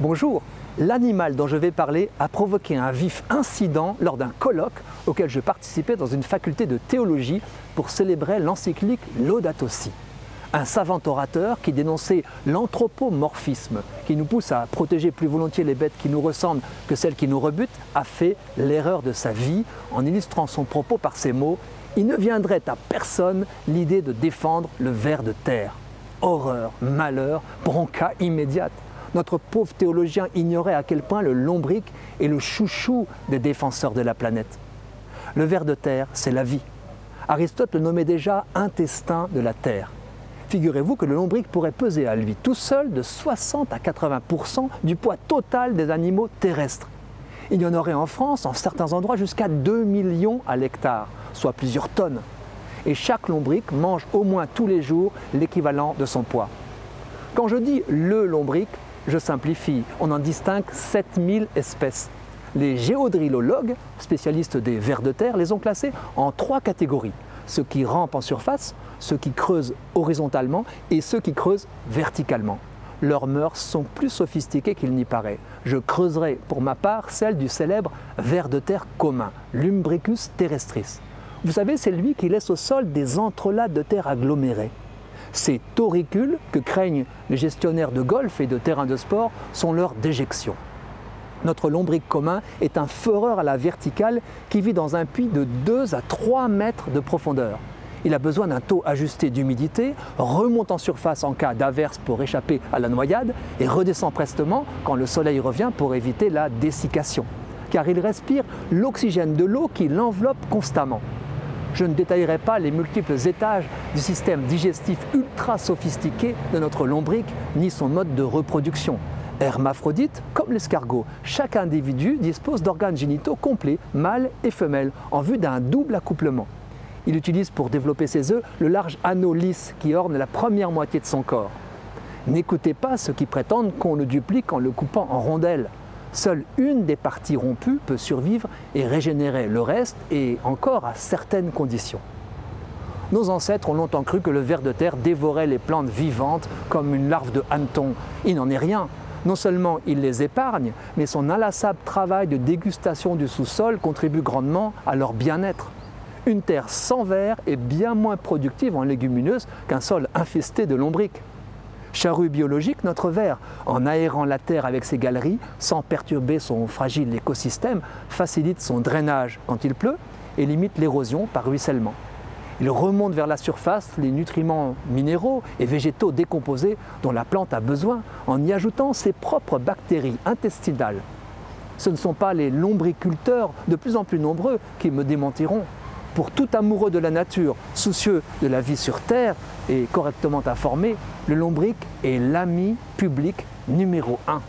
Bonjour, l'animal dont je vais parler a provoqué un vif incident lors d'un colloque auquel je participais dans une faculté de théologie pour célébrer l'encyclique Laudato Si. Un savant orateur qui dénonçait l'anthropomorphisme, qui nous pousse à protéger plus volontiers les bêtes qui nous ressemblent que celles qui nous rebutent, a fait l'erreur de sa vie en illustrant son propos par ces mots Il ne viendrait à personne l'idée de défendre le ver de terre. Horreur, malheur, bronca immédiate notre pauvre théologien ignorait à quel point le lombric est le chouchou des défenseurs de la planète. Le ver de terre, c'est la vie. Aristote le nommait déjà intestin de la terre. Figurez-vous que le lombric pourrait peser à lui tout seul de 60 à 80% du poids total des animaux terrestres. Il y en aurait en France, en certains endroits, jusqu'à 2 millions à l'hectare, soit plusieurs tonnes. Et chaque lombric mange au moins tous les jours l'équivalent de son poids. Quand je dis le lombric, je simplifie, on en distingue 7000 espèces. Les géodrillologues, spécialistes des vers de terre, les ont classés en trois catégories. Ceux qui rampent en surface, ceux qui creusent horizontalement et ceux qui creusent verticalement. Leurs mœurs sont plus sophistiquées qu'il n'y paraît. Je creuserai pour ma part celle du célèbre ver de terre commun, Lumbricus terrestris. Vous savez, c'est lui qui laisse au sol des entrelacs de terre agglomérés. Ces tauricules que craignent les gestionnaires de golf et de terrains de sport sont leur déjection. Notre lombric commun est un feureur à la verticale qui vit dans un puits de 2 à 3 mètres de profondeur. Il a besoin d'un taux ajusté d'humidité, remonte en surface en cas d'averse pour échapper à la noyade et redescend prestement quand le soleil revient pour éviter la dessiccation. Car il respire l'oxygène de l'eau qui l'enveloppe constamment. Je ne détaillerai pas les multiples étages du système digestif ultra sophistiqué de notre lombric, ni son mode de reproduction. Hermaphrodite, comme l'escargot, chaque individu dispose d'organes génitaux complets, mâles et femelles, en vue d'un double accouplement. Il utilise pour développer ses œufs le large anneau lisse qui orne la première moitié de son corps. N'écoutez pas ceux qui prétendent qu'on le duplique en le coupant en rondelles. Seule une des parties rompues peut survivre et régénérer le reste, et encore à certaines conditions. Nos ancêtres ont longtemps cru que le ver de terre dévorait les plantes vivantes comme une larve de hanneton. Il n'en est rien. Non seulement il les épargne, mais son inlassable travail de dégustation du sous-sol contribue grandement à leur bien-être. Une terre sans ver est bien moins productive en légumineuses qu'un sol infesté de lombriques. Charrue biologique, notre ver, en aérant la terre avec ses galeries, sans perturber son fragile écosystème, facilite son drainage quand il pleut et limite l'érosion par ruissellement. Il remonte vers la surface les nutriments minéraux et végétaux décomposés dont la plante a besoin en y ajoutant ses propres bactéries intestinales. Ce ne sont pas les lombriculteurs de plus en plus nombreux qui me démentiront pour tout amoureux de la nature, soucieux de la vie sur Terre et correctement informé, le lombric est l'ami public numéro un.